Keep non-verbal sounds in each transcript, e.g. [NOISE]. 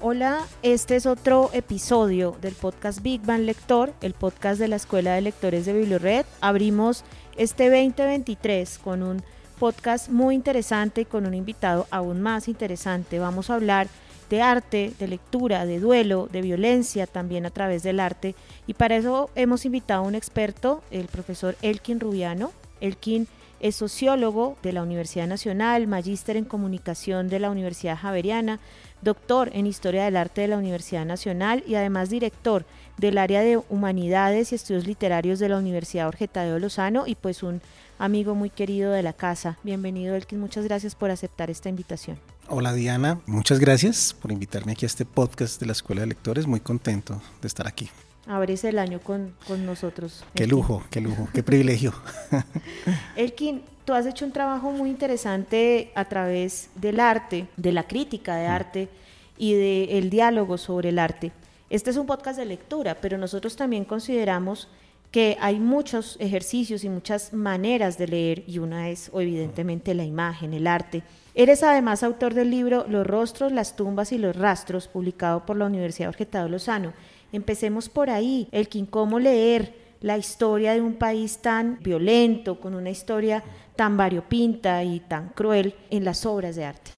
Hola, este es otro episodio del podcast Big Bang Lector, el podcast de la Escuela de Lectores de BiblioRed. Abrimos este 2023 con un podcast muy interesante y con un invitado aún más interesante. Vamos a hablar de arte, de lectura, de duelo, de violencia también a través del arte. Y para eso hemos invitado a un experto, el profesor Elkin Rubiano. Elkin es sociólogo de la Universidad Nacional, magíster en comunicación de la Universidad Javeriana, doctor en Historia del Arte de la Universidad Nacional y además director del área de Humanidades y Estudios Literarios de la Universidad Jorge Tadeo Lozano y pues un amigo muy querido de la casa. Bienvenido Elkin, muchas gracias por aceptar esta invitación. Hola Diana, muchas gracias por invitarme aquí a este podcast de la Escuela de Lectores, muy contento de estar aquí. Abres el año con, con nosotros. Qué lujo, qué lujo, qué privilegio. [LAUGHS] Elkin, tú has hecho un trabajo muy interesante a través del arte, de la crítica de arte y del diálogo sobre el arte. Este es un podcast de lectura, pero nosotros también consideramos que hay muchos ejercicios y muchas maneras de leer y una es evidentemente la imagen, el arte. Eres además autor del libro Los rostros, las tumbas y los rastros, publicado por la Universidad Orgetado Lozano. Empecemos por ahí, el que cómo leer la historia de un país tan violento, con una historia tan variopinta y tan cruel en las obras de arte.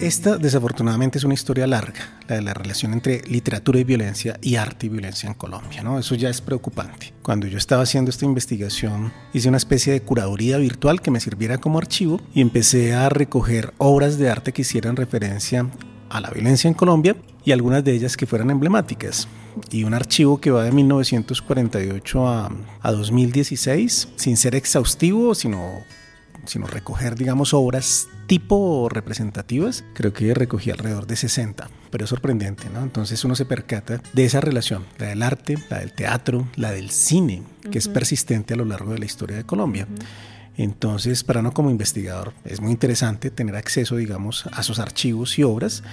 Esta desafortunadamente es una historia larga, la de la relación entre literatura y violencia y arte y violencia en Colombia. ¿no? Eso ya es preocupante. Cuando yo estaba haciendo esta investigación, hice una especie de curaduría virtual que me sirviera como archivo y empecé a recoger obras de arte que hicieran referencia a la violencia en Colombia y algunas de ellas que fueran emblemáticas. Y un archivo que va de 1948 a, a 2016, sin ser exhaustivo, sino, sino recoger, digamos, obras tipo representativas, creo que recogí alrededor de 60, pero es sorprendente, ¿no? Entonces uno se percata de esa relación, la del arte, la del teatro, la del cine, que es persistente a lo largo de la historia de Colombia. Entonces, para uno como investigador es muy interesante tener acceso, digamos, a esos archivos y obras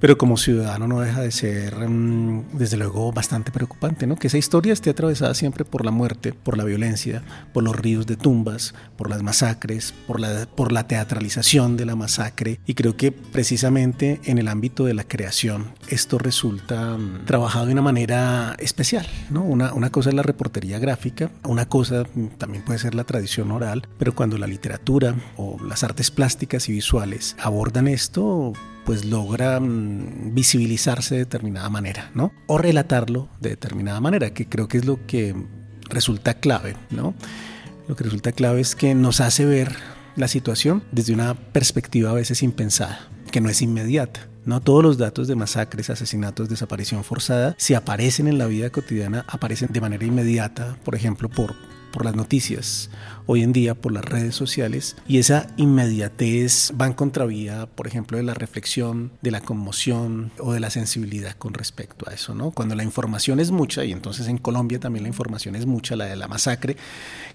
pero como ciudadano no deja de ser, mm, desde luego, bastante preocupante, ¿no? Que esa historia esté atravesada siempre por la muerte, por la violencia, por los ríos de tumbas, por las masacres, por la, por la teatralización de la masacre. Y creo que precisamente en el ámbito de la creación esto resulta mm, trabajado de una manera especial, ¿no? Una, una cosa es la reportería gráfica, una cosa mm, también puede ser la tradición oral, pero cuando la literatura o las artes plásticas y visuales abordan esto, pues logra mm, visibilizarse de determinada manera, ¿no? O relatarlo de determinada manera, que creo que es lo que resulta clave, ¿no? Lo que resulta clave es que nos hace ver la situación desde una perspectiva a veces impensada, que no es inmediata. No todos los datos de masacres, asesinatos, desaparición forzada, si aparecen en la vida cotidiana, aparecen de manera inmediata, por ejemplo, por por las noticias, hoy en día por las redes sociales, y esa inmediatez va en contravía, por ejemplo, de la reflexión, de la conmoción o de la sensibilidad con respecto a eso, ¿no? Cuando la información es mucha, y entonces en Colombia también la información es mucha, la de la masacre,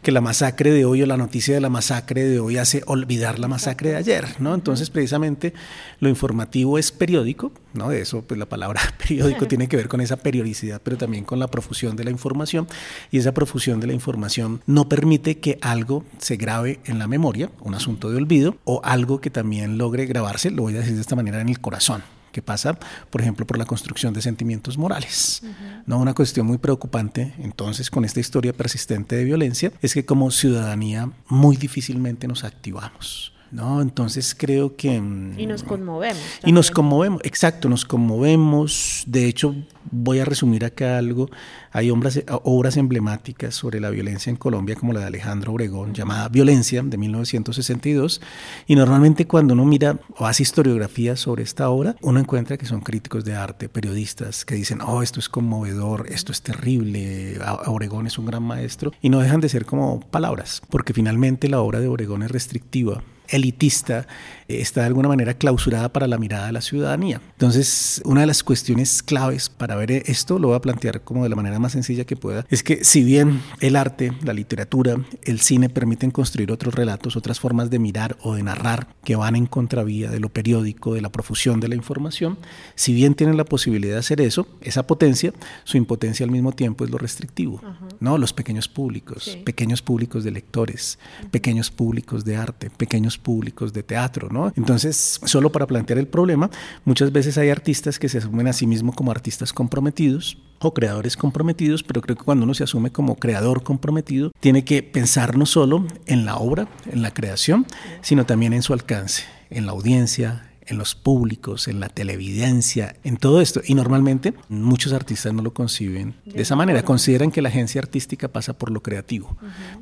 que la masacre de hoy o la noticia de la masacre de hoy hace olvidar la masacre de ayer, ¿no? Entonces, precisamente, lo informativo es periódico, ¿no? De eso, pues la palabra [LAUGHS] periódico tiene que ver con esa periodicidad, pero también con la profusión de la información, y esa profusión de la información no permite que algo se grabe en la memoria, un asunto de olvido, o algo que también logre grabarse, lo voy a decir de esta manera, en el corazón que pasa, por ejemplo, por la construcción de sentimientos morales. ¿no? Una cuestión muy preocupante, entonces, con esta historia persistente de violencia, es que como ciudadanía muy difícilmente nos activamos. ¿No? Entonces creo que... Mm, y nos conmovemos. Y nos conmovemos, exacto, nos conmovemos. De hecho, voy a resumir acá algo. Hay obras, obras emblemáticas sobre la violencia en Colombia, como la de Alejandro Obregón, llamada Violencia, de 1962. Y normalmente cuando uno mira o hace historiografía sobre esta obra, uno encuentra que son críticos de arte, periodistas, que dicen, oh, esto es conmovedor, esto es terrible, Obregón es un gran maestro. Y no dejan de ser como palabras, porque finalmente la obra de Obregón es restrictiva elitista, está de alguna manera clausurada para la mirada de la ciudadanía. Entonces, una de las cuestiones claves para ver esto, lo voy a plantear como de la manera más sencilla que pueda, es que si bien el arte, la literatura, el cine permiten construir otros relatos, otras formas de mirar o de narrar que van en contravía de lo periódico, de la profusión de la información, si bien tienen la posibilidad de hacer eso, esa potencia, su impotencia al mismo tiempo es lo restrictivo, ¿no? Los pequeños públicos, pequeños públicos de lectores, pequeños públicos de arte, pequeños públicos de teatro, Entonces, solo para plantear el problema, muchas veces hay artistas que se asumen a sí mismos como artistas comprometidos o creadores comprometidos, pero creo que cuando uno se asume como creador comprometido, tiene que pensar no solo en la obra, en la creación, sino también en su alcance, en la audiencia, en los públicos, en la televidencia, en todo esto. Y normalmente muchos artistas no lo conciben de, esa manera. Consideran que la agencia artística pasa por lo creativo,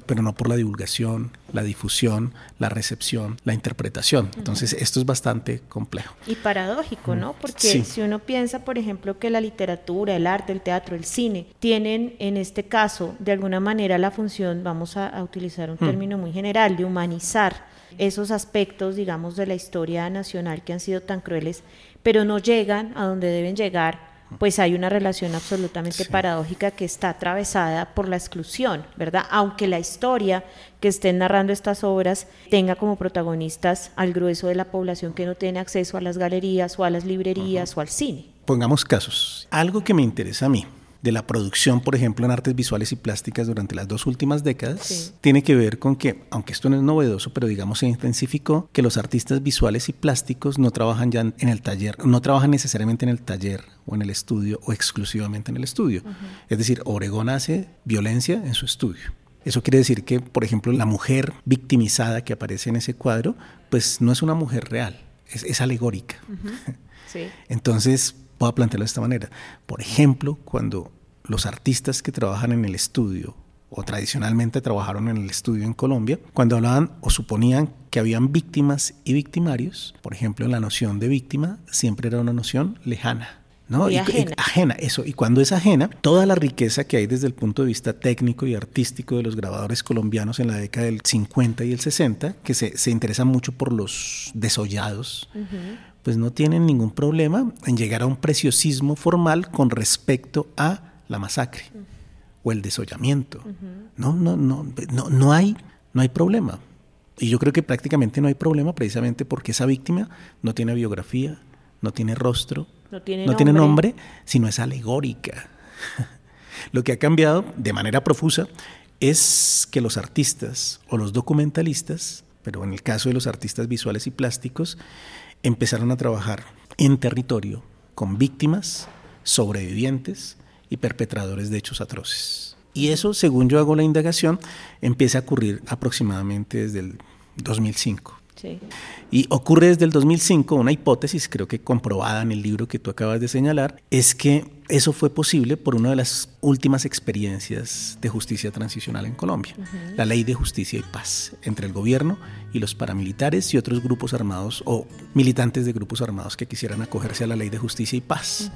pero no por la divulgación, la difusión, la recepción, la interpretación. Entonces esto es bastante complejo. Y paradójico, ¿no? Porque si uno piensa, por ejemplo, que la literatura, el arte, el teatro, el cine tienen en este caso de alguna manera la función, vamos a, utilizar un término muy general, de humanizar esos aspectos, digamos, de la historia nacional que han sido tan crueles, pero no llegan a donde deben llegar, pues hay una relación absolutamente paradójica que está atravesada por la exclusión, ¿verdad? Aunque la historia que estén narrando estas obras tenga como protagonistas al grueso de la población que no tiene acceso a las galerías o a las librerías o al cine. Pongamos casos. Algo que me interesa a mí de la producción, por ejemplo, en artes visuales y plásticas durante las dos últimas décadas, tiene que ver con que, aunque esto no es novedoso, pero digamos se intensificó, que los artistas visuales y plásticos no trabajan ya en el taller, no trabajan necesariamente en el taller o en el estudio o exclusivamente en el estudio. Es decir, Obregón hace violencia en su estudio. Eso quiere decir que, por ejemplo, la mujer victimizada que aparece en ese cuadro, pues no es una mujer real, es, alegórica. [LAUGHS] Entonces, voy a plantearlo de esta manera. Por ejemplo, cuando los artistas que trabajan en el estudio o tradicionalmente trabajaron en el estudio en Colombia, cuando hablaban o suponían que habían víctimas y victimarios, por ejemplo, la noción de víctima siempre era una noción lejana. ¿no? Y, ajena. ajena, eso. Y cuando es ajena, toda la riqueza que hay desde el punto de vista técnico y artístico de los grabadores colombianos en la década del 50 y el 60, que se, se interesan mucho por los desollados, pues no tienen ningún problema en llegar a un preciosismo formal con respecto a la masacre o el desollamiento. no, no, no, no, no, hay, no hay problema. Y yo creo que prácticamente no hay problema precisamente porque esa víctima no tiene biografía, no tiene rostro, no tiene, no nombre. tiene nombre, sino es alegórica. [LAUGHS] Lo que ha cambiado de manera profusa es que los artistas o los documentalistas, pero en el caso de los artistas visuales y plásticos, empezaron a trabajar en territorio con víctimas, sobrevivientes y perpetradores de hechos atroces. Y eso, según yo hago la indagación, empieza a ocurrir aproximadamente desde el 2005. Y ocurre desde el 2005 una hipótesis, creo que comprobada en el libro que tú acabas de señalar, es que eso fue posible por una de las últimas experiencias de justicia transicional en Colombia, la ley de justicia y paz entre el gobierno y los paramilitares y otros grupos armados o militantes de grupos armados que quisieran acogerse a la ley de justicia y paz.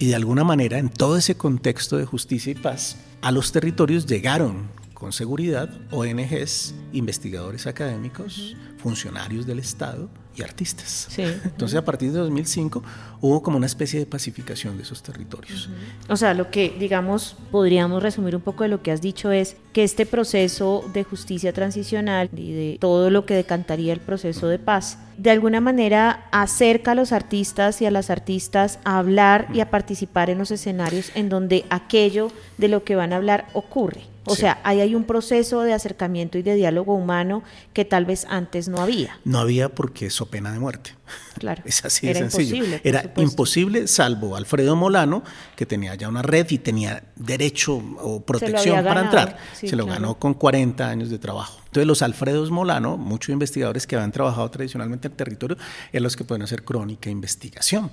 Y de alguna manera, en todo ese contexto de justicia y paz, a los territorios llegaron con seguridad ONGs, investigadores académicos, funcionarios del Estado y artistas. Entonces, a partir de 2005 hubo como una especie de pacificación de esos territorios. O sea, lo que, digamos, podríamos resumir un poco de lo que has dicho es que este proceso de justicia transicional y de todo lo que decantaría el proceso de paz, de alguna manera acerca a los artistas y a las artistas a hablar y a participar en los escenarios en donde aquello de lo que van a hablar ocurre. O sea, ahí hay un proceso de acercamiento y de diálogo humano que tal vez antes no había. No había porque eso pena de muerte. Claro. [LAUGHS] Es así de sencillo. Era imposible, salvo Alfredo Molano, que tenía ya una red y tenía derecho o protección para entrar. Se lo ganó con 40 años de trabajo. Entonces, los Alfredos Molano, muchos investigadores que habían trabajado tradicionalmente en el territorio, eran los que pueden hacer crónica e investigación.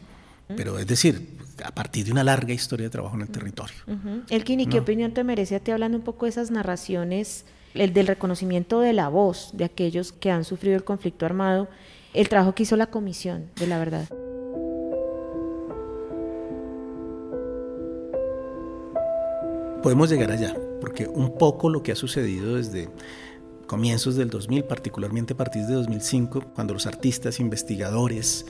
Pero es decir, a partir de una larga historia de trabajo en el territorio. Elkin, ¿y qué opinión te merece a ti hablando un poco de esas narraciones, el del reconocimiento de la voz de aquellos que han sufrido el conflicto armado, el trabajo que hizo la comisión de la verdad? podemos llegar allá, porque un poco lo que ha sucedido desde comienzos del 2000, particularmente a partir de 2005, cuando los artistas, investigadores,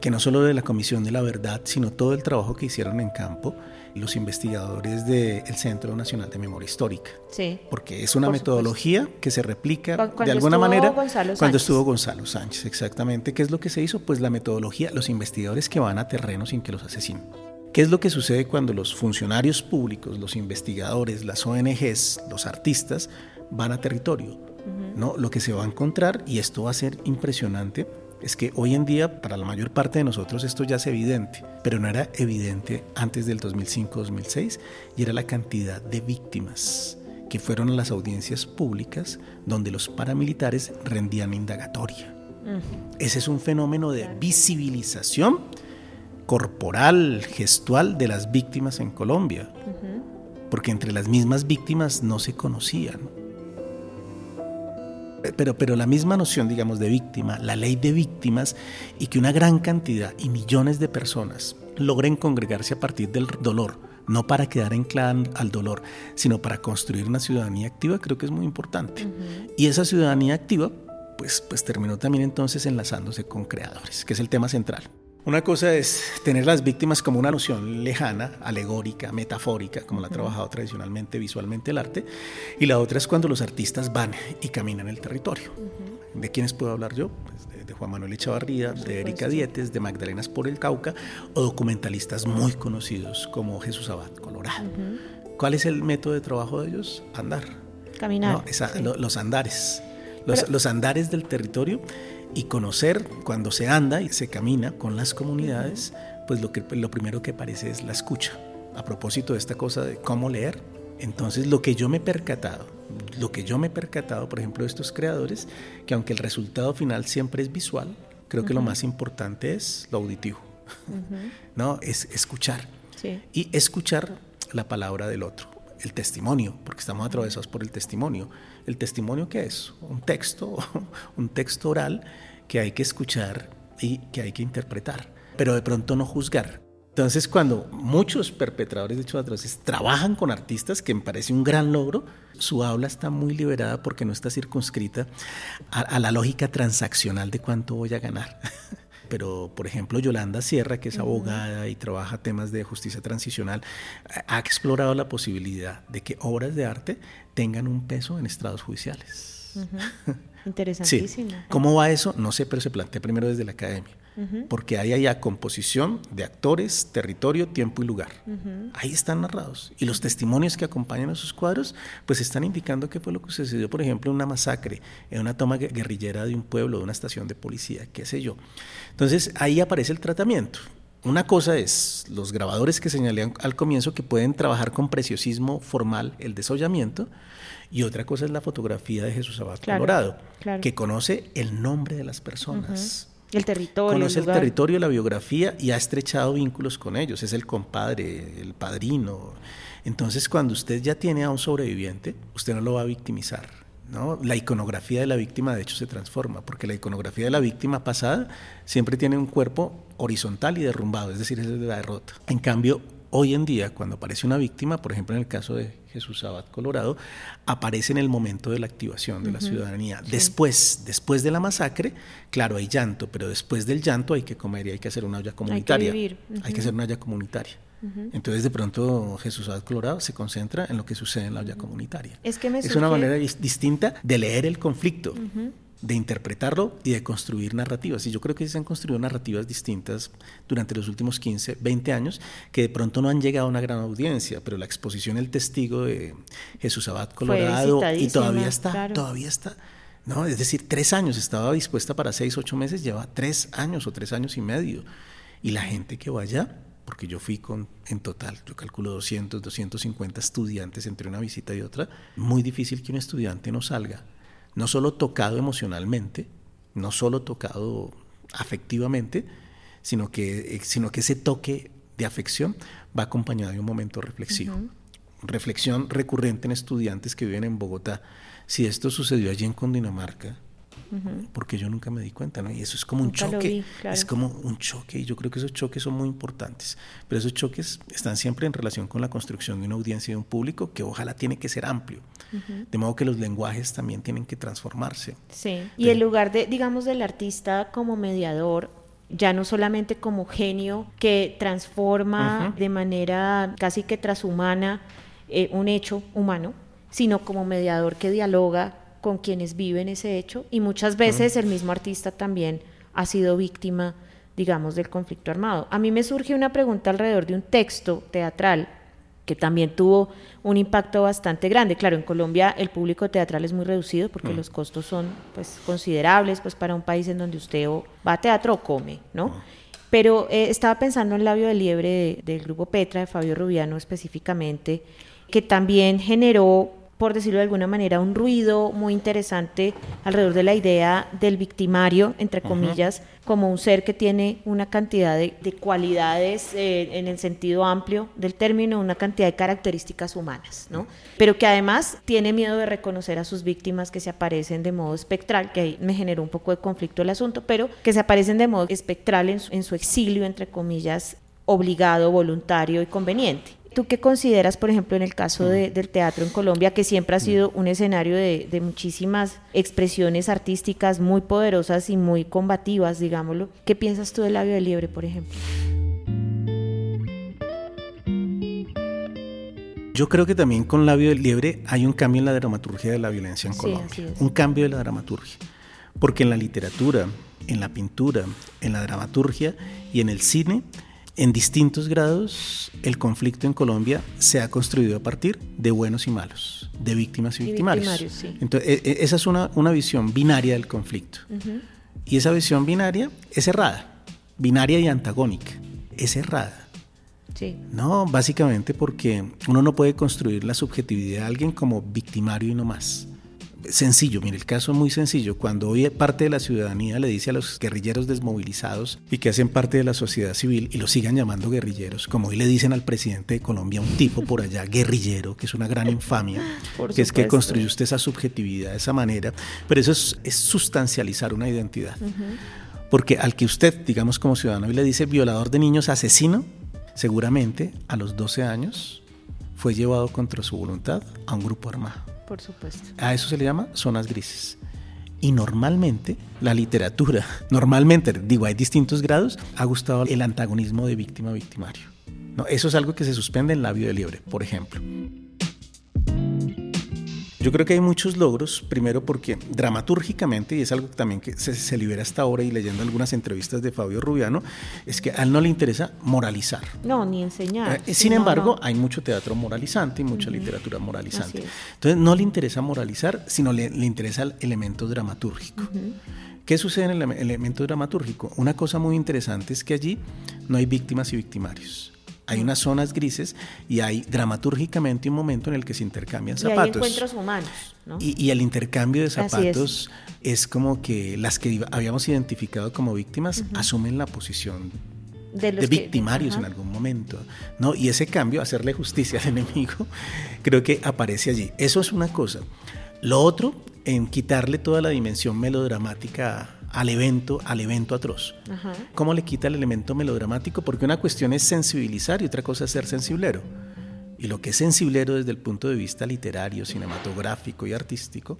que no solo de la Comisión de la Verdad, sino todo el trabajo que hicieron en campo, los investigadores del Centro Nacional de Memoria Histórica. Sí. Porque es una metodología que se replica de alguna manera cuando estuvo Gonzalo Sánchez, exactamente. ¿Qué es lo que se hizo? Pues la metodología, los investigadores que van a terreno sin que los asesinen. ¿Qué es lo que sucede cuando los funcionarios públicos, los investigadores, las ONGs, los artistas van a territorio? ¿No? Lo que se va a encontrar, y esto va a ser impresionante, es que hoy en día para la mayor parte de nosotros esto ya es evidente, pero no era evidente antes del 2005-2006 y era la cantidad de víctimas que fueron a las audiencias públicas donde los paramilitares rendían indagatoria. Ese es un fenómeno de visibilización corporal, gestual de las víctimas en Colombia, porque entre las mismas víctimas no se conocían pero, pero la misma noción, digamos, de víctima, la ley de víctimas y que una gran cantidad y millones de personas logren congregarse a partir del dolor, no para quedar anclada al dolor, sino para construir una ciudadanía activa, creo que es muy importante. Y esa ciudadanía activa, pues, pues terminó también entonces enlazándose con creadores, que es el tema central. Una cosa es tener las víctimas como una noción lejana, alegórica, metafórica, como la ha trabajado tradicionalmente visualmente el arte, y la otra es cuando los artistas van y caminan el territorio. ¿De quiénes puedo hablar yo? Pues de, Juan Manuel Echavarría, de Erika Dietes, de Magdalenas por el Cauca, o documentalistas muy conocidos como Jesús Abad Colorado. ¿Cuál es el método de trabajo de ellos? Andar. Caminar. los andares. Los andares del territorio y conocer cuando se anda y se camina con las comunidades, pues lo, que, lo primero que aparece es la escucha. A propósito de esta cosa de cómo leer, entonces lo que yo me he percatado, lo que yo me he percatado, por ejemplo, de estos creadores, que aunque el resultado final siempre es visual, creo que lo más importante es lo auditivo, [LAUGHS] ¿no? Es escuchar. Y escuchar la palabra del otro, el testimonio, porque estamos atravesados por el testimonio. ¿El testimonio qué es? Un texto, [LAUGHS] un texto oral que hay que escuchar y que hay que interpretar, pero de pronto no juzgar. Entonces, cuando muchos perpetradores de hechos atroces trabajan con artistas, que me parece un gran logro, su habla está muy liberada porque no está circunscrita a, a la lógica transaccional de cuánto voy a ganar. [LAUGHS] pero por ejemplo Yolanda Sierra, que es abogada y trabaja temas de justicia transicional, ha explorado la posibilidad de que obras de arte tengan un peso en estrados judiciales. [LAUGHS] Interesantísimo. ¿Cómo va eso? No sé, pero se plantea primero desde la academia. Porque hay allá composición de actores, territorio, tiempo y lugar. Ahí están narrados. Y los testimonios que acompañan a esos cuadros, pues están indicando qué fue lo que sucedió, por ejemplo, en una masacre, en una toma guerrillera de un pueblo, de una estación de policía, qué sé yo. Entonces ahí aparece el tratamiento. Una cosa es los grabadores que señalé al comienzo que pueden trabajar con preciosismo formal el desollamiento y otra cosa es la fotografía de Jesús Abad Colorado, que conoce el nombre de las personas. El territorio. Conoce el, territorio, la biografía y ha estrechado vínculos con ellos. Es el compadre, el padrino. Entonces, cuando usted ya tiene a un sobreviviente, usted no lo va a victimizar. ¿no? La iconografía de la víctima, de hecho, se transforma, porque la iconografía de la víctima pasada siempre tiene un cuerpo horizontal y derrumbado, es decir, es de la derrota. En cambio, hoy en día, cuando aparece una víctima, por ejemplo en el caso de Jesús Abad Colorado, aparece en el momento de la activación de la ciudadanía. Después, después de la masacre, claro, hay llanto, pero después del llanto hay que comer y hay que hacer una olla comunitaria. Hay que, hay que hacer una olla comunitaria. Entonces de pronto Jesús Abad Colorado se concentra en lo que sucede en la olla comunitaria. Es, que es una manera distinta de leer el conflicto de interpretarlo y de construir narrativas. Y yo creo que se han construido narrativas distintas durante los últimos 15, 20 años que de pronto no han llegado a una gran audiencia, pero la exposición El Testigo de Jesús Abad Colorado y todavía está, todavía está. ¿no? Es decir, tres años, estaba dispuesta para seis, ocho meses, lleva tres años o tres años y medio. Y la gente que vaya, porque yo fui con, en total, yo calculo 200, 250 estudiantes entre una visita y otra, muy difícil que un estudiante no salga no solo tocado emocionalmente, no solo tocado afectivamente, sino que, eh, sino que ese toque de afección va acompañado de un momento reflexivo. Reflexión recurrente en estudiantes que viven en Bogotá. Si esto sucedió allí en Porque yo nunca me di cuenta, ¿no? Y eso es como un choque, es como un choque, y yo creo que esos choques son muy importantes, pero esos choques están siempre en relación con la construcción de una audiencia y de un público que ojalá tiene que ser amplio, de modo que los lenguajes también tienen que transformarse. Sí, y el lugar de, digamos, del artista como mediador, ya no solamente como genio que transforma de manera casi que trashumana eh, un hecho humano, sino como mediador que dialoga con quienes viven ese hecho y muchas veces el mismo artista también ha sido víctima, digamos, del conflicto armado. A mí me surge una pregunta alrededor de un texto teatral que también tuvo un impacto bastante grande. Claro, en Colombia el público teatral es muy reducido porque mm. los costos son pues considerables pues para un país en donde usted va a teatro o come, ¿no? Mm. Pero eh, estaba pensando en Labio de Liebre del grupo Petra, de Fabio Rubiano específicamente, que también generó por decirlo de alguna manera, un ruido muy interesante alrededor de la idea del victimario, entre comillas, como un ser que tiene una cantidad de, cualidades eh, en el sentido amplio del término, una cantidad de características humanas, ¿no? Pero que además tiene miedo de reconocer a sus víctimas que se aparecen de modo espectral, que ahí me generó un poco de conflicto el asunto, pero que se aparecen de modo espectral en su exilio, entre comillas, obligado, voluntario y conveniente. ¿Tú qué consideras, por ejemplo, en el caso mm. del teatro en Colombia, que siempre ha sido mm. un escenario de, muchísimas expresiones artísticas muy poderosas y muy combativas, digámoslo? ¿Qué piensas tú del labio de liebre, por ejemplo? Yo creo que también con labio de liebre hay un cambio en la dramaturgia de la violencia en Colombia. Un cambio de la dramaturgia. Porque en la literatura, en la pintura, en la dramaturgia y en el cine en distintos grados, el conflicto en Colombia se ha construido a partir de buenos y malos, de víctimas y, victimarios. Entonces, e, e, esa es una, visión binaria del conflicto. Y esa visión binaria es errada, binaria y antagónica, es errada. Sí. No, básicamente porque uno no puede construir la subjetividad de alguien como victimario y no más sencillo, mire, el caso es muy sencillo. Cuando hoy parte de la ciudadanía le dice a los guerrilleros desmovilizados y que hacen parte de la sociedad civil y lo sigan llamando guerrilleros, como hoy le dicen al presidente de Colombia, un tipo por allá guerrillero, que es una gran infamia, que es que construye usted esa subjetividad de esa manera, pero eso es, sustancializar una identidad. Porque al que usted, digamos como ciudadano, le dice violador de niños, asesino, seguramente a los 12 años fue llevado contra su voluntad a un grupo armado. Por supuesto. A eso se le llama zonas grises. Y normalmente la literatura, [LAUGHS] normalmente, digo, hay distintos grados, ha gustado el antagonismo de víctima-victimario. No, eso es algo que se suspende en labio de liebre, por ejemplo. Yo creo que hay muchos logros, primero porque dramatúrgicamente, y es algo también que se, libera hasta ahora y leyendo algunas entrevistas de Fabio Rubiano, es que a él no le interesa moralizar. No, ni enseñar. Eh, sin embargo, hay mucho teatro moralizante y mucha literatura moralizante. Entonces, no le interesa moralizar, sino le, interesa el elemento dramatúrgico. ¿Qué sucede en el elemento dramatúrgico? Una cosa muy interesante es que allí no hay víctimas y victimarios hay unas zonas grises y hay dramatúrgicamente un momento en el que se intercambian zapatos. Y hay encuentros humanos. ¿no? Y, el intercambio de zapatos es. como que las que habíamos identificado como víctimas asumen la posición de, victimarios en algún momento. ¿no? Y ese cambio, hacerle justicia al [LAUGHS] enemigo, creo que aparece allí. Eso es una cosa. Lo otro, en quitarle toda la dimensión melodramática al evento, al evento atroz. ¿Cómo le quita el elemento melodramático? Porque una cuestión es sensibilizar y otra cosa es ser sensiblero. Y lo que es sensiblero desde el punto de vista literario, cinematográfico y artístico,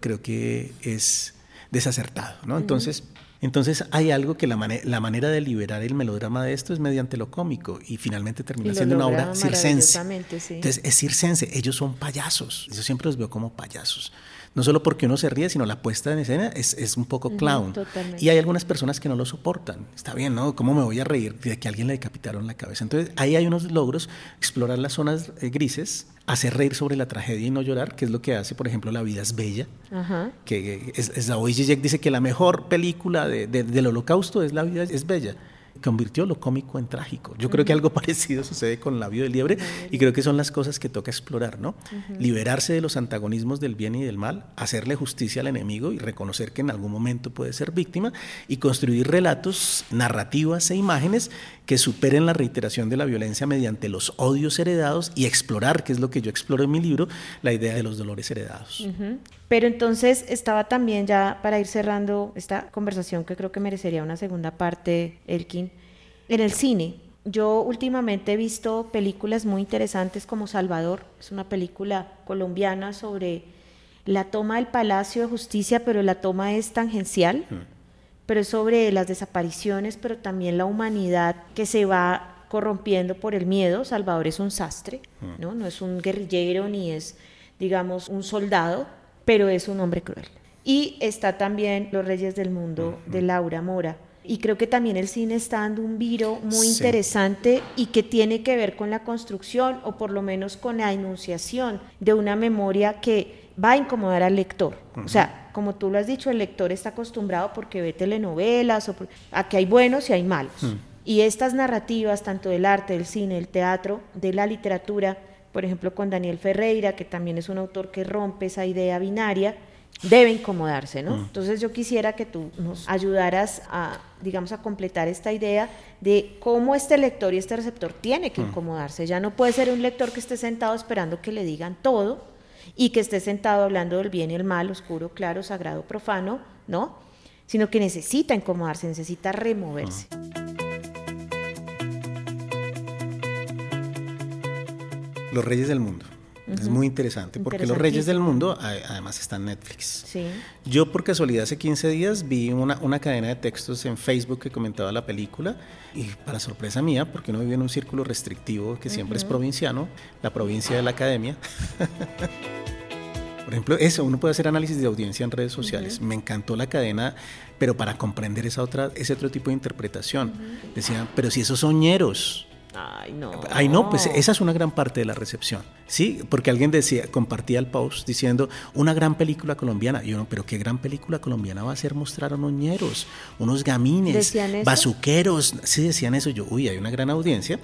creo que es desacertado. ¿no? Entonces, entonces hay algo que la, la, manera de liberar el melodrama de esto es mediante lo cómico y finalmente termina siendo una obra circense. Entonces es circense, ellos son payasos, yo siempre los veo como payasos no solo porque uno se ríe, sino la puesta en escena es, es un poco clown. y hay algunas personas que no lo soportan. Está bien, ¿no? ¿Cómo me voy a reír de que a alguien le decapitaron la cabeza? Entonces, ahí hay unos logros, explorar las zonas eh, grises, hacer reír sobre la tragedia y no llorar, que es lo que hace, por ejemplo, La vida es bella, que es, es dice que la mejor película de, del holocausto es La vida es bella convirtió lo cómico en trágico. Yo creo que algo [LAUGHS] parecido sucede con Labio de Liebre y creo que son las cosas que toca explorar, ¿no? Liberarse de los antagonismos del bien y del mal, hacerle justicia al enemigo y reconocer que en algún momento puede ser víctima y construir relatos, narrativas e imágenes que superen la reiteración de la violencia mediante los odios heredados y explorar, que es lo que yo exploro en mi libro, la idea de los dolores heredados. Pero entonces estaba también ya para ir cerrando esta conversación que creo que merecería una segunda parte, Elkin, en el cine. Yo últimamente he visto películas muy interesantes como Salvador, es una película colombiana sobre la toma del Palacio de Justicia, pero la toma es tangencial, mm. pero es sobre las desapariciones, pero también la humanidad que se va corrompiendo por el miedo. Salvador es un sastre, mm. ¿no? no es un guerrillero ni es, digamos, un soldado, pero es un hombre cruel. Y está también Los Reyes del Mundo de Laura Mora. Y creo que también el cine está dando un viro muy interesante y que tiene que ver con la construcción o por lo menos con la enunciación de una memoria que va a incomodar al lector. O sea, como tú lo has dicho, el lector está acostumbrado porque ve telenovelas o a que hay buenos y hay malos. Y estas narrativas, tanto del arte, del cine, del teatro, de la literatura, por ejemplo, con Daniel Ferreira, que también es un autor que rompe esa idea binaria, debe incomodarse, ¿no? Mm. Entonces yo quisiera que tú nos ayudaras a, digamos, a completar esta idea de cómo este lector y este receptor tiene que mm. incomodarse. Ya no puede ser un lector que esté sentado esperando que le digan todo y que esté sentado hablando del bien y el mal, oscuro, claro, sagrado, profano, ¿no? Sino que necesita incomodarse, necesita removerse. Mm. Los Reyes del Mundo. Es muy interesante porque Los Reyes del Mundo además está en Netflix. Sí. Yo por casualidad hace 15 días vi una, una, cadena de textos en Facebook que comentaba la película y para sorpresa mía, porque uno vive en un círculo restrictivo que siempre es provinciano, la provincia de la academia. [LAUGHS] Por ejemplo, eso, uno puede hacer análisis de audiencia en redes sociales. Me encantó la cadena, pero para comprender esa otra, ese otro tipo de interpretación. Decían, pero si esos soñeros, Ay, no. Ay, no, pues esa es una gran parte de la recepción. Sí, porque alguien decía, compartía el post diciendo, una gran película colombiana. Y uno, pero qué gran película colombiana va a ser mostrar a unos ñeros, unos gamines, bazuqueros. Sí, decían eso. Yo, uy, hay una gran audiencia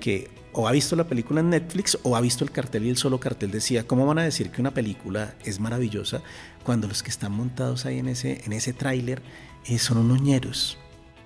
que o ha visto la película en Netflix o ha visto el cartel y el solo cartel decía, ¿cómo van a decir que una película es maravillosa cuando los que están montados ahí en ese, en ese tráiler eh, son unos ñeros?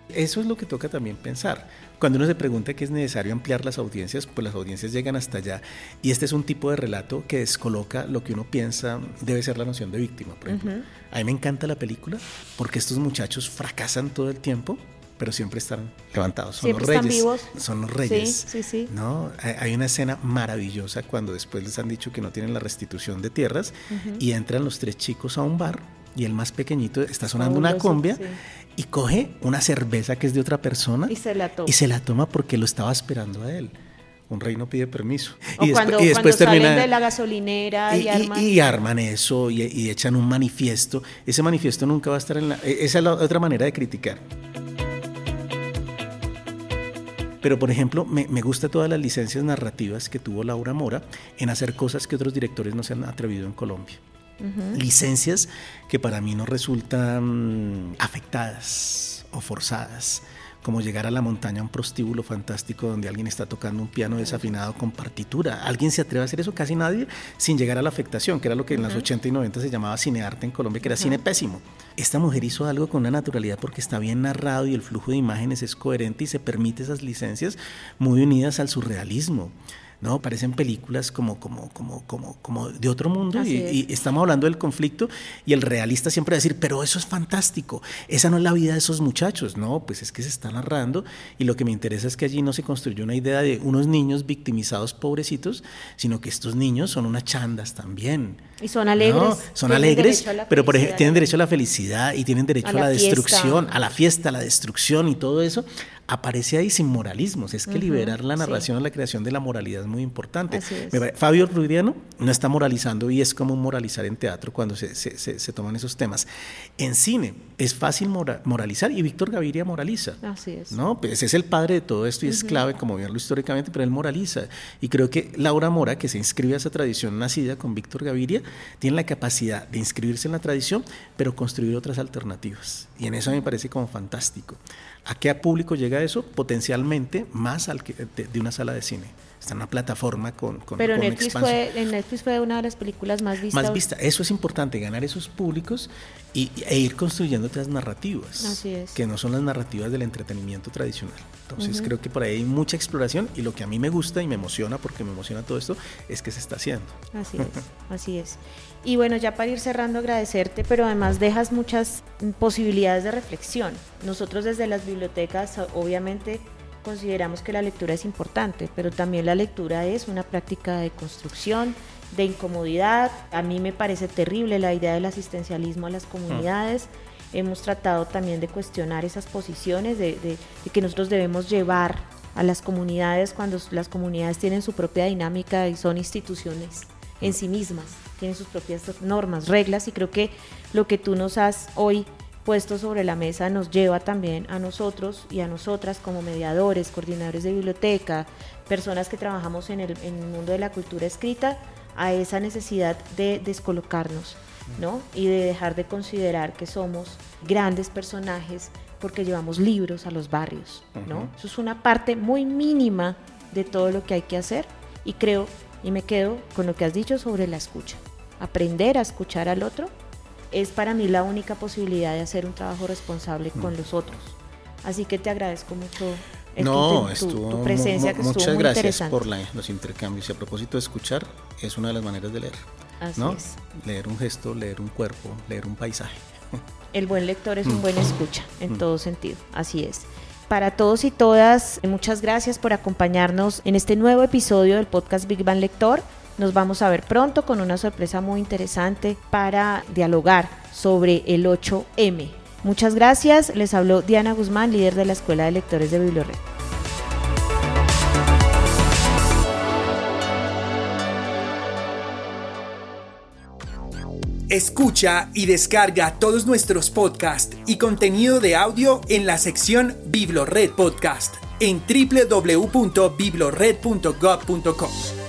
Eso es lo que toca también pensar. Cuando uno se pregunta que es necesario ampliar las audiencias, pues las audiencias llegan hasta allá. Y este es un tipo de relato que descoloca lo que uno piensa debe ser la noción de víctima, por ejemplo. A mí me encanta la película porque estos muchachos fracasan todo el tiempo, pero siempre están levantados. Son los reyes. vivos. Son los reyes. Sí, sí, sí. ¿no? Hay una escena maravillosa cuando después les han dicho que no tienen la restitución de tierras y entran los tres chicos a un bar y el más pequeñito está sonando una cumbia y coge una cerveza que es de otra persona y se la toma, y se la toma porque lo estaba esperando a él. Un rey no pide permiso. y, cuando, y después termina, de la gasolinera y, arman. y arman eso y, echan un manifiesto. Ese manifiesto nunca va a estar en la... E, esa es la otra manera de criticar. Pero, por ejemplo, me, me gusta todas las licencias narrativas que tuvo Laura Mora en hacer cosas que otros directores no se han atrevido en Colombia licencias que para mí no resultan afectadas o forzadas como llegar a la montaña, un prostíbulo fantástico donde alguien está tocando un piano desafinado con partitura. ¿Alguien se atreve a hacer eso? Casi nadie, sin llegar a la afectación, que era lo que en las 80 y 90 se llamaba cinearte en Colombia, que era cine pésimo. Esta mujer hizo algo con una naturalidad porque está bien narrado y el flujo de imágenes es coherente y se permite esas licencias muy unidas al surrealismo. ¿No? Parecen películas como, como, como, como, como de otro mundo y, estamos hablando del conflicto y el realista siempre va a decir, pero eso es fantástico, esa no es la vida de esos muchachos, no, pues es que se está narrando y lo que me interesa es que allí no se construyó una idea de unos niños victimizados pobrecitos, sino que estos niños son unas chandas también. Y son alegres. Son alegres, pero por ejemplo, tienen derecho a la felicidad y tienen derecho a, la, destrucción, a la fiesta, a la destrucción y todo eso aparece ahí sin moralismos. Es que liberar la narración, la creación de la moralidad es muy importante. Fabio Rudiano no está moralizando y es como moralizar en teatro cuando se, se, toman esos temas. En cine es fácil moralizar y Víctor Gaviria moraliza. Así es. ¿no? Pues es el padre de todo esto y es clave como verlo históricamente, pero él moraliza. Y creo que Laura Mora, que se inscribe a esa tradición nacida con Víctor Gaviria, tiene la capacidad de inscribirse en la tradición, pero construir otras alternativas. Y en eso me parece como fantástico. ¿A qué público llega eso? Potencialmente más al que, de una sala de cine está en una plataforma con, con Pero Netflix, fue, en Netflix fue una de las películas más vistas. Más vista. Eso es importante, ganar esos públicos y, e ir construyendo otras narrativas. Así es. Que no son las narrativas del entretenimiento tradicional. Entonces creo que por ahí hay mucha exploración y lo que a mí me gusta y me emociona, porque me emociona todo esto, es que se está haciendo. Así es, [LAUGHS] así es. Y bueno, ya para ir cerrando, agradecerte, pero además dejas muchas posibilidades de reflexión. Nosotros desde las bibliotecas, obviamente, consideramos que la lectura es importante, pero también la lectura es una práctica de construcción, de incomodidad. A mí me parece terrible la idea del asistencialismo a las comunidades. Hemos tratado también de cuestionar esas posiciones, de, que nosotros debemos llevar a las comunidades cuando las comunidades tienen su propia dinámica y son instituciones en sí mismas, tienen sus propias normas, reglas y creo que lo que tú nos has hoy puesto sobre la mesa nos lleva también a nosotros y a nosotras como mediadores, coordinadores de biblioteca, personas que trabajamos en el, mundo de la cultura escrita, a esa necesidad de descolocarnos, ¿no? Y de dejar de considerar que somos grandes personajes porque llevamos libros a los barrios, ¿no? Eso es una parte muy mínima de todo lo que hay que hacer y creo y me quedo con lo que has dicho sobre la escucha. Aprender a escuchar al otro es para mí la única posibilidad de hacer un trabajo responsable con mm. los otros. Así que te agradezco mucho no, tu, presencia, que muchas gracias por los intercambios. Y a propósito de escuchar, es una de las maneras de leer. Así es. Leer un gesto, leer un cuerpo, leer un paisaje. El buen lector es un mm. buen escucha, en mm. todo sentido. Así es. Para todos y todas, muchas gracias por acompañarnos en este nuevo episodio del podcast Big Bang Lector. Nos vamos a ver pronto con una sorpresa muy interesante para dialogar sobre el 8M. Muchas gracias. Les habló Diana Guzmán, líder de la Escuela de Lectores de Bibliored. Escucha y descarga todos nuestros podcasts y contenido de audio en la sección Biblored Podcast en www.biblored.gov.com.